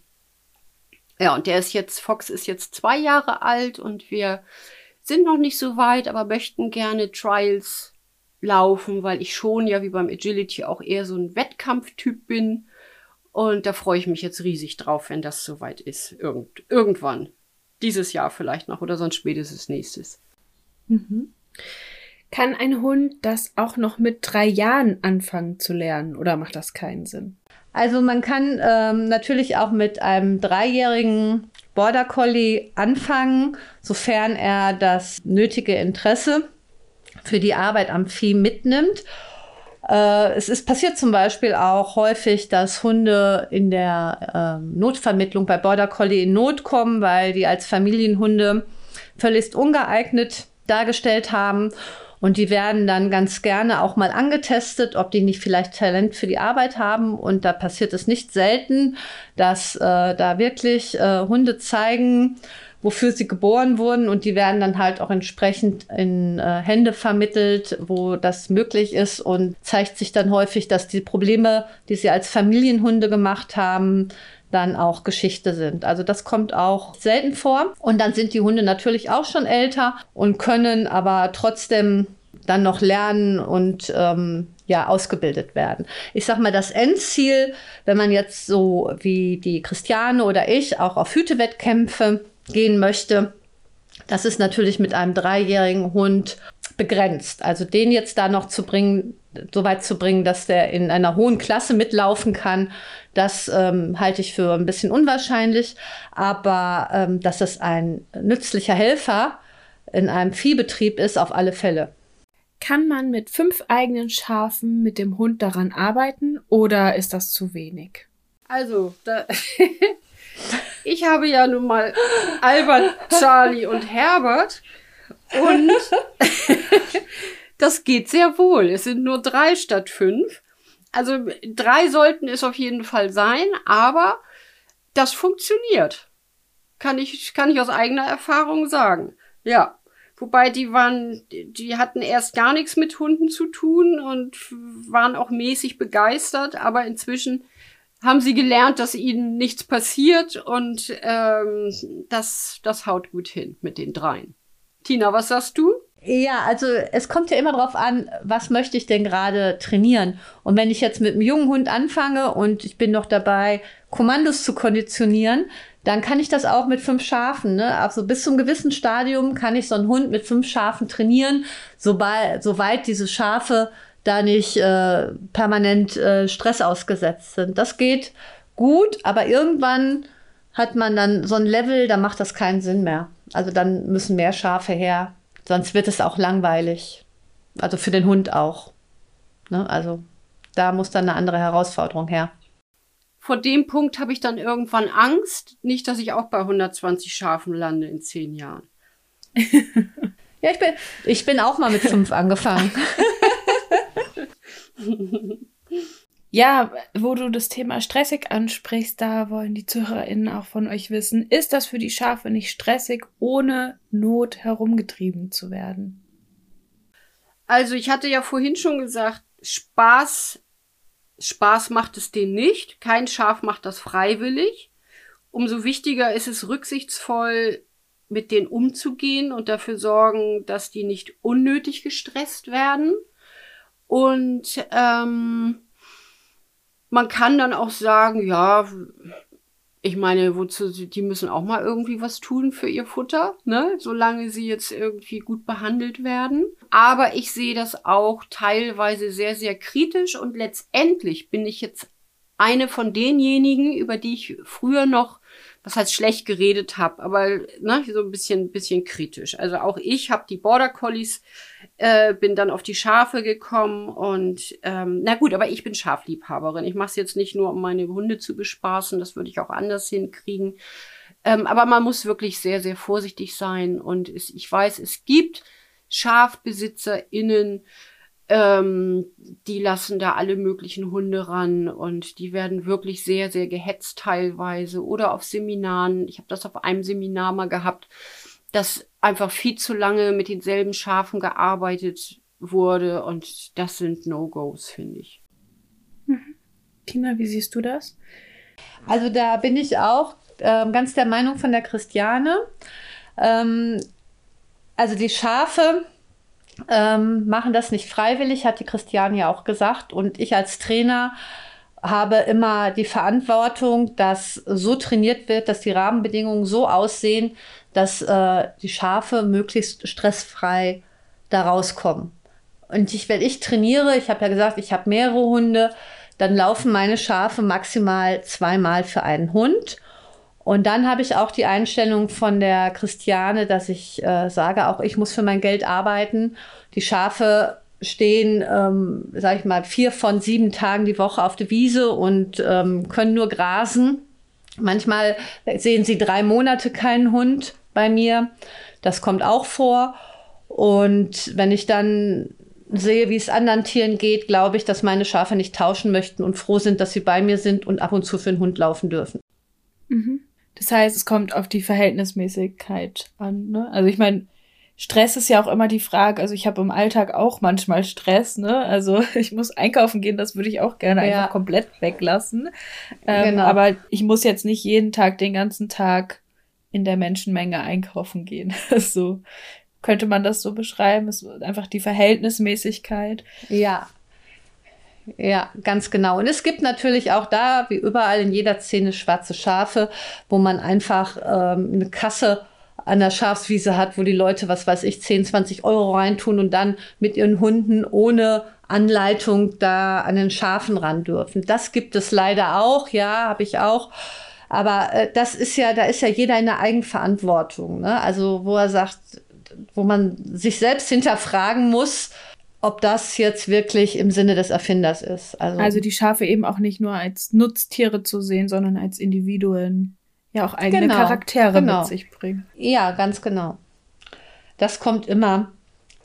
Ja, und der ist jetzt, Fox ist jetzt zwei Jahre alt und wir sind noch nicht so weit, aber möchten gerne Trials laufen, weil ich schon ja wie beim Agility auch eher so ein Wettkampftyp bin. Und da freue ich mich jetzt riesig drauf, wenn das soweit ist. Irgend, irgendwann. Dieses Jahr vielleicht noch oder sonst spätestens nächstes. Mhm. Kann ein Hund das auch noch mit drei Jahren anfangen zu lernen oder macht das keinen Sinn? Also man kann ähm, natürlich auch mit einem dreijährigen Border Collie anfangen, sofern er das nötige Interesse für die Arbeit am Vieh mitnimmt. Äh, es ist passiert zum Beispiel auch häufig, dass Hunde in der äh, Notvermittlung bei Border Collie in Not kommen, weil die als Familienhunde völlig ungeeignet dargestellt haben und die werden dann ganz gerne auch mal angetestet, ob die nicht vielleicht Talent für die Arbeit haben. Und da passiert es nicht selten, dass äh, da wirklich äh, Hunde zeigen, wofür sie geboren wurden und die werden dann halt auch entsprechend in äh, Hände vermittelt, wo das möglich ist und zeigt sich dann häufig, dass die Probleme, die sie als Familienhunde gemacht haben, dann auch Geschichte sind. Also das kommt auch selten vor. Und dann sind die Hunde natürlich auch schon älter und können aber trotzdem dann noch lernen und ähm, ja ausgebildet werden. Ich sag mal, das Endziel, wenn man jetzt so wie die Christiane oder ich auch auf Hütewettkämpfe gehen möchte, das ist natürlich mit einem dreijährigen Hund begrenzt. Also den jetzt da noch zu bringen, so weit zu bringen, dass der in einer hohen Klasse mitlaufen kann, das ähm, halte ich für ein bisschen unwahrscheinlich. Aber ähm, dass es ein nützlicher Helfer in einem Viehbetrieb ist, auf alle Fälle. Kann man mit fünf eigenen Schafen mit dem Hund daran arbeiten oder ist das zu wenig? Also, da [laughs] ich habe ja nun mal Albert, Charlie und Herbert und [laughs] das geht sehr wohl. Es sind nur drei statt fünf. Also drei sollten es auf jeden Fall sein, aber das funktioniert. Kann ich, kann ich aus eigener Erfahrung sagen. Ja. Wobei die waren, die hatten erst gar nichts mit Hunden zu tun und waren auch mäßig begeistert, aber inzwischen haben sie gelernt, dass ihnen nichts passiert und ähm, das, das haut gut hin mit den dreien. Tina, was sagst du? Ja, also es kommt ja immer darauf an, was möchte ich denn gerade trainieren. Und wenn ich jetzt mit einem jungen Hund anfange und ich bin noch dabei, Kommandos zu konditionieren, dann kann ich das auch mit fünf Schafen. Ne? Also bis zum gewissen Stadium kann ich so einen Hund mit fünf Schafen trainieren, sobald, soweit diese Schafe da nicht äh, permanent äh, Stress ausgesetzt sind. Das geht gut, aber irgendwann hat man dann so ein Level, da macht das keinen Sinn mehr. Also dann müssen mehr Schafe her. Sonst wird es auch langweilig. Also für den Hund auch. Ne? Also da muss dann eine andere Herausforderung her. Vor dem Punkt habe ich dann irgendwann Angst. Nicht, dass ich auch bei 120 Schafen lande in zehn Jahren. [laughs] ja, ich bin, ich bin auch mal mit fünf angefangen. [laughs] [laughs] Ja, wo du das Thema stressig ansprichst, da wollen die ZuhörerInnen auch von euch wissen, ist das für die Schafe nicht stressig, ohne Not herumgetrieben zu werden? Also ich hatte ja vorhin schon gesagt, Spaß, Spaß macht es denen nicht. Kein Schaf macht das freiwillig. Umso wichtiger ist es rücksichtsvoll mit denen umzugehen und dafür sorgen, dass die nicht unnötig gestresst werden. Und ähm, man kann dann auch sagen, ja, ich meine, wozu, die müssen auch mal irgendwie was tun für ihr Futter, ne? Solange sie jetzt irgendwie gut behandelt werden. Aber ich sehe das auch teilweise sehr, sehr kritisch und letztendlich bin ich jetzt eine von denjenigen, über die ich früher noch was heißt schlecht geredet habe, aber ne, so ein bisschen, bisschen kritisch. Also auch ich habe die Border Collies, äh, bin dann auf die Schafe gekommen und ähm, na gut, aber ich bin Schafliebhaberin. Ich mache es jetzt nicht nur, um meine Hunde zu bespaßen, das würde ich auch anders hinkriegen. Ähm, aber man muss wirklich sehr, sehr vorsichtig sein und es, ich weiß, es gibt SchafbesitzerInnen, ähm, die lassen da alle möglichen Hunde ran und die werden wirklich sehr, sehr gehetzt teilweise oder auf Seminaren. Ich habe das auf einem Seminar mal gehabt, dass einfach viel zu lange mit denselben Schafen gearbeitet wurde und das sind No-Gos, finde ich. Mhm. Tina, wie siehst du das? Also da bin ich auch äh, ganz der Meinung von der Christiane. Ähm, also die Schafe ähm, machen das nicht freiwillig, hat die Christiane ja auch gesagt. Und ich als Trainer habe immer die Verantwortung, dass so trainiert wird, dass die Rahmenbedingungen so aussehen, dass äh, die Schafe möglichst stressfrei da rauskommen. Und ich, wenn ich trainiere, ich habe ja gesagt, ich habe mehrere Hunde, dann laufen meine Schafe maximal zweimal für einen Hund. Und dann habe ich auch die Einstellung von der Christiane, dass ich äh, sage, auch ich muss für mein Geld arbeiten. Die Schafe stehen, ähm, sage ich mal, vier von sieben Tagen die Woche auf der Wiese und ähm, können nur grasen. Manchmal sehen sie drei Monate keinen Hund bei mir. Das kommt auch vor. Und wenn ich dann sehe, wie es anderen Tieren geht, glaube ich, dass meine Schafe nicht tauschen möchten und froh sind, dass sie bei mir sind und ab und zu für einen Hund laufen dürfen. Mhm. Das heißt, es kommt auf die Verhältnismäßigkeit an. Ne? Also ich meine, Stress ist ja auch immer die Frage. Also ich habe im Alltag auch manchmal Stress. Ne? Also [laughs] ich muss einkaufen gehen, das würde ich auch gerne ja. einfach komplett weglassen. Ähm, genau. Aber ich muss jetzt nicht jeden Tag den ganzen Tag in der Menschenmenge einkaufen gehen. [laughs] so könnte man das so beschreiben. Es ist einfach die Verhältnismäßigkeit. Ja, ja, ganz genau. Und es gibt natürlich auch da, wie überall in jeder Szene, schwarze Schafe, wo man einfach ähm, eine Kasse an der Schafswiese hat, wo die Leute, was weiß ich, 10, 20 Euro reintun und dann mit ihren Hunden ohne Anleitung da an den Schafen ran dürfen. Das gibt es leider auch, ja, habe ich auch. Aber äh, das ist ja, da ist ja jeder in der Eigenverantwortung. Ne? Also wo er sagt, wo man sich selbst hinterfragen muss, ob das jetzt wirklich im Sinne des Erfinders ist. Also, also die Schafe eben auch nicht nur als Nutztiere zu sehen, sondern als Individuen, ja auch eigene genau, Charaktere genau. mit sich bringen. Ja, ganz genau. Das kommt immer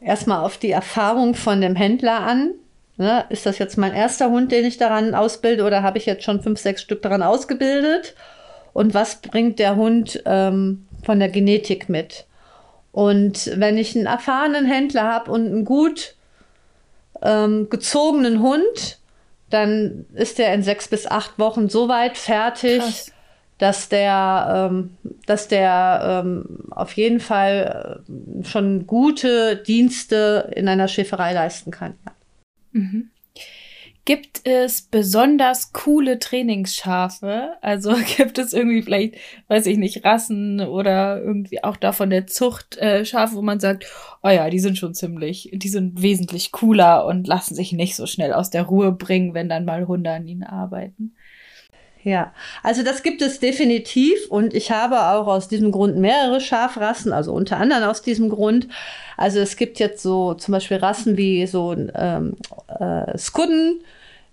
erstmal auf die Erfahrung von dem Händler an. Ne? Ist das jetzt mein erster Hund, den ich daran ausbilde, oder habe ich jetzt schon fünf, sechs Stück daran ausgebildet? Und was bringt der Hund ähm, von der Genetik mit? Und wenn ich einen erfahrenen Händler habe und einen gut ähm, gezogenen Hund, dann ist der in sechs bis acht Wochen so weit fertig, Krass. dass der, ähm, dass der ähm, auf jeden Fall äh, schon gute Dienste in einer Schäferei leisten kann. Mhm. Gibt es besonders coole Trainingsschafe? Also [laughs] gibt es irgendwie vielleicht, weiß ich nicht, Rassen oder irgendwie auch davon der Zucht äh, Schafe, wo man sagt, oh ja, die sind schon ziemlich, die sind wesentlich cooler und lassen sich nicht so schnell aus der Ruhe bringen, wenn dann mal Hunde an ihnen arbeiten. Ja, also das gibt es definitiv und ich habe auch aus diesem Grund mehrere Schafrassen, also unter anderem aus diesem Grund. Also es gibt jetzt so zum Beispiel Rassen wie so ähm, äh, Skudden,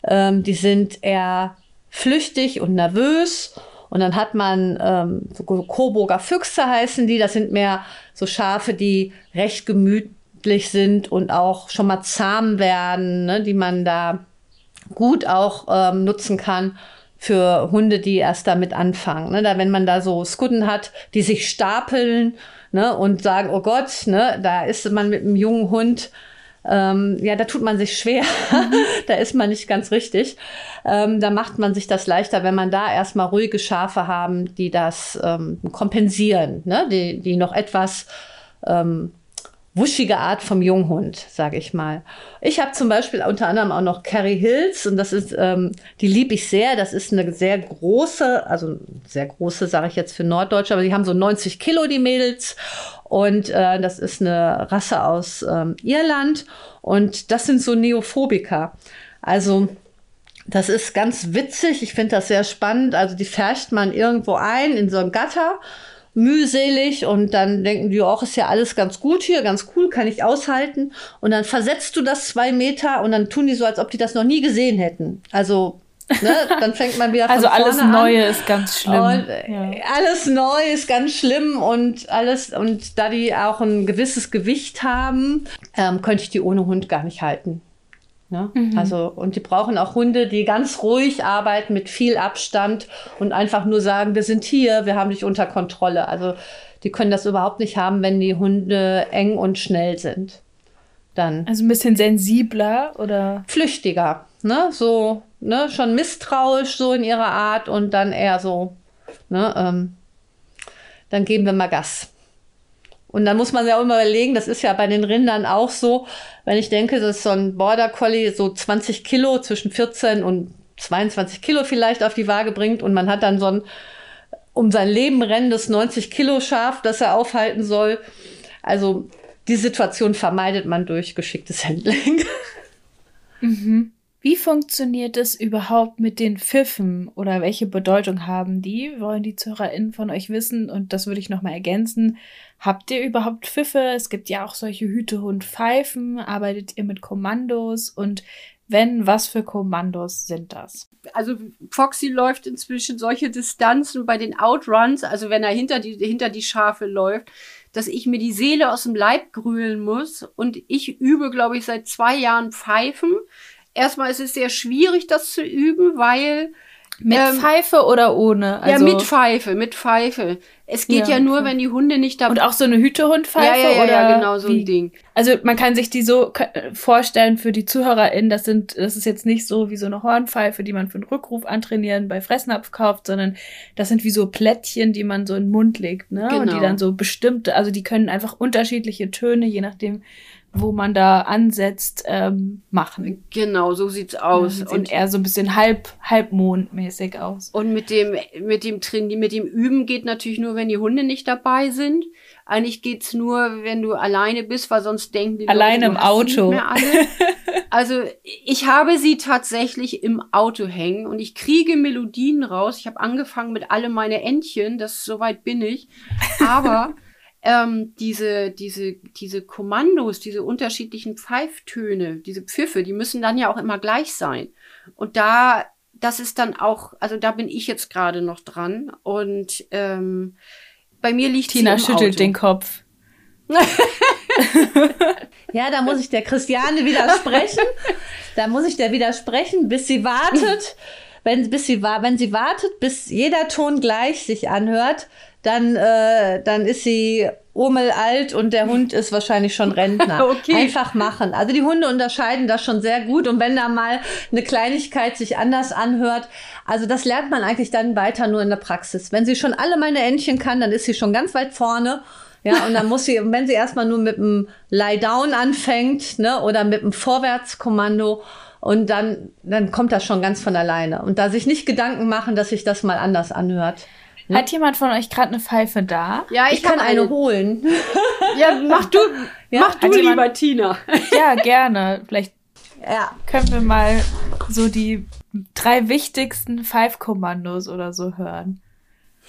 ähm, die sind eher flüchtig und nervös. Und dann hat man ähm, so Coburger Füchse heißen die. Das sind mehr so Schafe, die recht gemütlich sind und auch schon mal zahm werden, ne, die man da gut auch ähm, nutzen kann für Hunde, die erst damit anfangen. Ne? Da, wenn man da so Skudden hat, die sich stapeln ne? und sagen, oh Gott, ne? da ist man mit einem jungen Hund ähm, ja, da tut man sich schwer. [laughs] da ist man nicht ganz richtig. Ähm, da macht man sich das leichter, wenn man da erstmal ruhige Schafe haben, die das ähm, kompensieren, ne? die, die noch etwas ähm, wuschige Art vom Junghund, sage ich mal. Ich habe zum Beispiel unter anderem auch noch Carrie Hills und das ist, ähm, die liebe ich sehr. Das ist eine sehr große, also sehr große, sage ich jetzt für Norddeutsche, aber die haben so 90 Kilo die Mädels und äh, das ist eine Rasse aus ähm, Irland und das sind so Neophobiker. Also das ist ganz witzig. Ich finde das sehr spannend. Also die färcht man irgendwo ein in so ein Gatter mühselig und dann denken die, auch ist ja alles ganz gut hier, ganz cool, kann ich aushalten. Und dann versetzt du das zwei Meter und dann tun die so, als ob die das noch nie gesehen hätten. Also Ne, dann fängt man wieder von Also alles Neue an. ist ganz schlimm. Und äh, ja. alles neu ist ganz schlimm und alles, und da die auch ein gewisses Gewicht haben, ähm, könnte ich die ohne Hund gar nicht halten. Ne? Mhm. Also, und die brauchen auch Hunde, die ganz ruhig arbeiten, mit viel Abstand und einfach nur sagen, wir sind hier, wir haben dich unter Kontrolle. Also, die können das überhaupt nicht haben, wenn die Hunde eng und schnell sind. Dann Also ein bisschen sensibler oder flüchtiger, ne? So, ne, schon misstrauisch so in ihrer Art und dann eher so, ne, ähm, dann geben wir mal Gas. Und dann muss man ja auch immer überlegen, das ist ja bei den Rindern auch so, wenn ich denke, dass so ein Border Collie so 20 Kilo, zwischen 14 und 22 Kilo vielleicht auf die Waage bringt und man hat dann so ein um sein Leben rennendes 90 Kilo Schaf, das er aufhalten soll. Also die Situation vermeidet man durch geschicktes Handling. Wie funktioniert es überhaupt mit den Pfiffen oder welche Bedeutung haben die? Wollen die ZuhörerInnen von euch wissen? Und das würde ich nochmal ergänzen. Habt ihr überhaupt Pfiffe? Es gibt ja auch solche Hütehund-Pfeifen. Arbeitet ihr mit Kommandos? Und wenn, was für Kommandos sind das? also Foxy läuft inzwischen solche Distanzen bei den Outruns, also wenn er hinter die, hinter die Schafe läuft, dass ich mir die Seele aus dem Leib grühlen muss. Und ich übe, glaube ich, seit zwei Jahren Pfeifen. Erstmal ist es sehr schwierig, das zu üben, weil Mit Ähm, Pfeife oder ohne? Also, ja mit Pfeife, mit Pfeife. Es geht Ja, ja, nur, wenn die Hunde nicht dabei Und auch so eine Hütehundpfeife? ja, ja, ja, oder ja, genau so wie? ein Ding. Also man kann sich die so k- vorstellen für die ZuhörerInnen, das sind, das ist jetzt nicht so wie so eine Hornpfeife, die man für einen Rückruf antrainieren bei Fressnapf kauft, sondern das sind wie so Plättchen, die man so in den Mund legt, ne? Und die Genau. dann so bestimmte, also die können einfach unterschiedliche Töne, je nachdem, wo man da ansetzt, ähm, machen. Genau, so sieht's aus. Ja, und eher so ein bisschen halb, halbmondmäßig aus. Und mit dem, mit dem Trainieren, mit dem Üben geht natürlich nur, wenn die Hunde nicht dabei sind. Eigentlich geht's nur, wenn du alleine bist, weil sonst denken die Alleine im Auto. [laughs] Also ich habe sie tatsächlich im Auto hängen und ich kriege Melodien raus. Ich habe angefangen mit alle meine Entchen, das soweit bin ich. Aber [laughs] ähm, diese, diese, diese Kommandos, diese unterschiedlichen Pfeiftöne, diese Pfiffe, die müssen dann ja auch immer gleich sein. Und da, das ist dann auch, also da bin ich jetzt gerade noch dran. Und ähm, bei mir liegt Tina sie im schüttelt Auto. den Kopf. [laughs] Ja, da muss ich der Christiane widersprechen. da muss ich der widersprechen, bis sie wartet. Wenn, bis sie, wenn sie wartet, bis jeder Ton gleich sich anhört, dann, äh, dann ist sie urmelalt und der Hund ist wahrscheinlich schon Rentner. [laughs] Okay. Einfach machen. Also die Hunde unterscheiden das schon sehr gut. Und wenn da mal eine Kleinigkeit sich anders anhört, also das lernt man eigentlich dann weiter nur in der Praxis. Wenn sie schon alle meine Entchen kann, dann ist sie schon ganz weit vorne. Ja, und dann muss sie, [laughs] wenn sie erstmal nur mit dem Lie-Down anfängt, ne, oder mit dem Vorwärtskommando, und dann, dann kommt das schon ganz von alleine. Und da sich nicht Gedanken machen, dass sich das mal anders anhört. Hat jemand von euch gerade eine Pfeife da? Ja, Ich, ich, kann hab eine holen. [laughs] Ja, mach du, Ja, mach du hat jemand- lieber, Tina. [laughs] Ja, gerne. Vielleicht Ja. können wir mal so die drei wichtigsten Five-Kommandos oder so hören.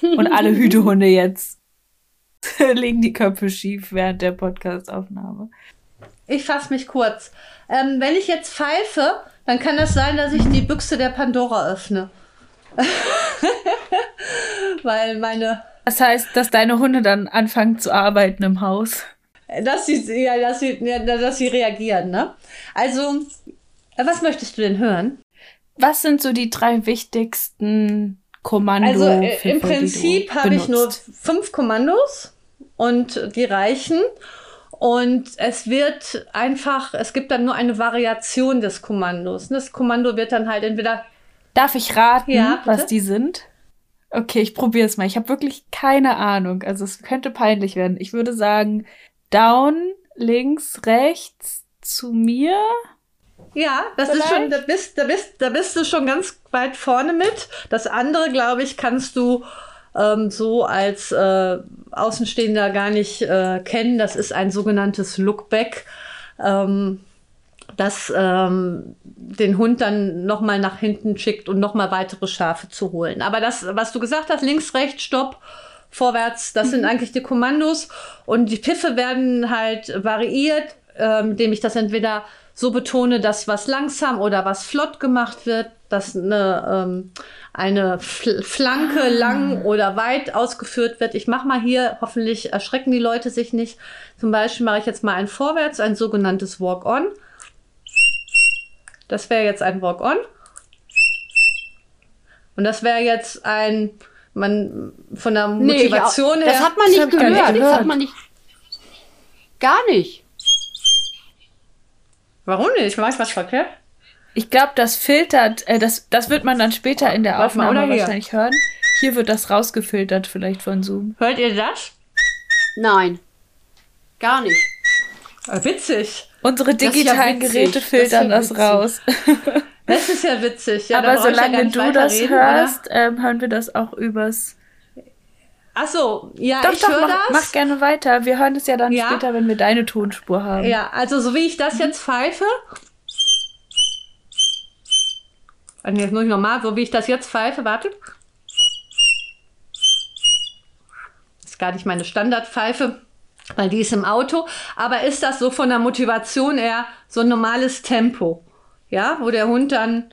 Und alle [laughs] Hütehunde jetzt legen die Köpfe schief während der Podcastaufnahme. Ich fasse mich kurz. Ähm, wenn ich jetzt pfeife, dann kann das sein, dass ich die Büchse der Pandora öffne. [laughs] Weil meine, Das heißt, dass deine Hunde dann anfangen zu arbeiten im Haus. dass sie, ja, dass sie, ja, dass sie reagieren, ne? Also, was möchtest du denn hören? Was sind so die drei wichtigsten Kommando? Also äh, im Prinzip habe ich nur fünf Kommandos und die reichen. Und es wird einfach, es gibt dann nur eine Variation des Kommandos. Das Kommando wird dann halt entweder. Darf ich raten, ja, was die sind? Okay, ich probiere es mal. Ich habe wirklich keine Ahnung. Also es könnte peinlich werden. Ich würde sagen, down, links, rechts, zu mir. Ja, das Vielleicht? ist schon, da bist, da bist, da bist du schon ganz weit vorne mit. Das andere, glaube ich, kannst du ähm, so als äh, Außenstehender gar nicht äh, kennen. Das ist ein sogenanntes Lookback. Ähm, das ähm, den Hund dann nochmal nach hinten schickt und nochmal weitere Schafe zu holen. Aber das, was du gesagt hast, links, rechts, Stopp, vorwärts, das mhm. sind eigentlich die Kommandos. Und die Pfiffe werden halt variiert, ähm, indem ich das entweder so betone, dass was langsam oder was flott gemacht wird, dass eine, ähm, eine Flanke ah. lang oder weit ausgeführt wird. Ich mache mal hier, hoffentlich erschrecken die Leute sich nicht. Zum Beispiel mache ich jetzt mal ein Vorwärts, ein sogenanntes Walk-on. Das wäre jetzt ein Walk-on. Und das wäre jetzt ein, man von der Motivation nee, her. Das hat man nicht gehört. Nicht gehört. Das hat man nicht. Gar nicht. Warum nicht? Mach ich was verkehrt? Ich glaube, das filtert, äh, das, das wird man dann später in der Aufnahme wahrscheinlich hören. Hier wird das rausgefiltert vielleicht von Zoom. Hört ihr das? Nein. Gar nicht. Ah, witzig. Unsere digitalen ja Geräte filtern das, das raus. [laughs] Das ist ja witzig. Ja, Aber solange du das reden, hörst, ähm, hören wir das auch übers. Ach so, ja, doch, ich doch, höre mach, das. Mach gerne weiter. Wir hören es ja dann ja. später, wenn wir deine Tonspur haben. Ja, also so wie ich das jetzt pfeife. Also jetzt muss ich nochmal, so wie ich das jetzt pfeife, wartet. Das ist gar nicht meine Standardpfeife weil die ist im Auto. Aber ist das so von der Motivation eher so ein normales Tempo? Ja, wo der Hund dann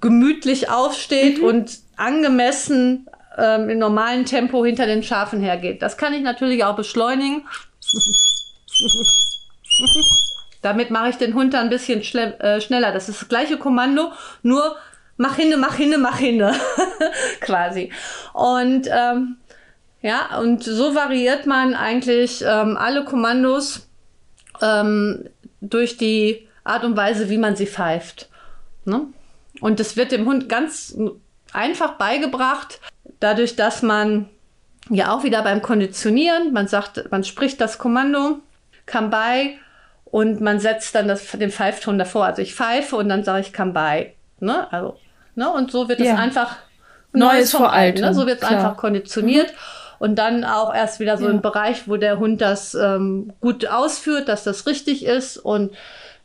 gemütlich aufsteht mhm. und angemessen ähm, im normalen Tempo hinter den Schafen hergeht. Das kann ich natürlich auch beschleunigen. [laughs] Damit mache ich den Hund dann ein bisschen äh, schneller. Das ist das gleiche Kommando, nur mach hinne, mach hinne, mach hinne. [laughs] Quasi. Und ähm, ja, und so variiert man eigentlich ähm, alle Kommandos ähm, durch die Art und Weise, wie man sie pfeift. Ne? Und das wird dem Hund ganz einfach beigebracht, dadurch, dass man ja auch wieder beim Konditionieren, man sagt, man spricht das Kommando, come by und man setzt dann das, den Pfeifton davor. Also ich pfeife und dann sage ich come by. Ne? Also, ne? Und so wird es ja. einfach Neues, Neues vor Altem. Ne? So wird es einfach konditioniert. Mhm und dann auch erst wieder so ja. ein Bereich, wo der Hund das ähm, gut ausführt, dass das richtig ist. Und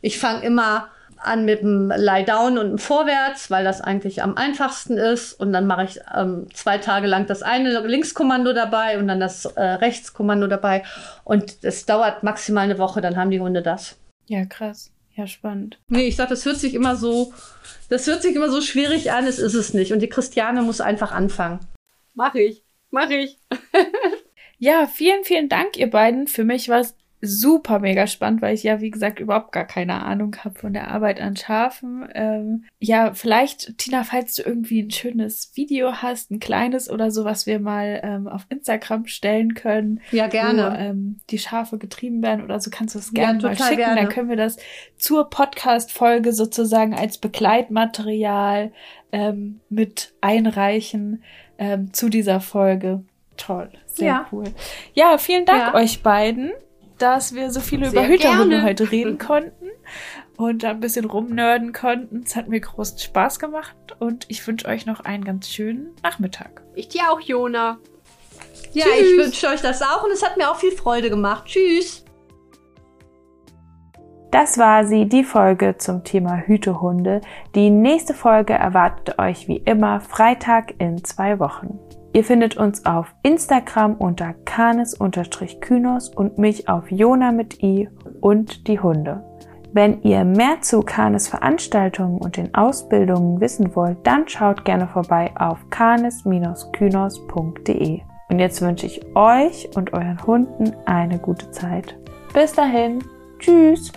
ich fange immer an mit dem Lie Down und dem Vorwärts, weil das eigentlich am einfachsten ist. Und dann mache ich ähm, zwei Tage lang das eine Linkskommando dabei und dann das äh, Rechtskommando dabei. Und es dauert maximal eine Woche, dann haben die Hunde das. Ja, krass. Ja, spannend. Nee, ich sag, das hört sich immer so, das hört sich immer so schwierig an, es ist es nicht. Und die Christiane muss einfach anfangen. Mach ich. Mach ich. [laughs] ja, vielen, vielen Dank, ihr beiden. Für mich war es super mega spannend, weil ich ja, wie gesagt, überhaupt gar keine Ahnung habe von der Arbeit an Schafen. Ähm, ja, vielleicht, Tina, falls du irgendwie ein schönes Video hast, ein kleines oder so, was wir mal ähm, auf Instagram stellen können. Ja, gerne. Wo, ähm, die Schafe getrieben werden oder so, kannst du es gerne ja, mal schicken. Gerne. Dann können wir das zur Podcast-Folge sozusagen als Begleitmaterial ähm, mit einreichen ähm, zu dieser Folge. Toll, sehr ja. cool. Ja, vielen Dank ja. euch beiden, dass wir so viele sehr über Hüterhunde heute reden [laughs] konnten und da ein bisschen rumnörden konnten. Es hat mir großen Spaß gemacht und ich wünsche euch noch einen ganz schönen Nachmittag. Ich dir auch, Jona. Ja, Tschüss. ich wünsche euch das auch und es hat mir auch viel Freude gemacht. Tschüss. Das war sie, die Folge zum Thema Hütehunde. Die nächste Folge erwartet euch wie immer Freitag in zwei Wochen. Ihr findet uns auf Instagram unter canis-kynos und mich auf Jona mit i und die Hunde. Wenn ihr mehr zu Canis Veranstaltungen und den Ausbildungen wissen wollt, dann schaut gerne vorbei auf canis-kynos.de. Und jetzt wünsche ich euch und euren Hunden eine gute Zeit. Bis dahin, tschüss!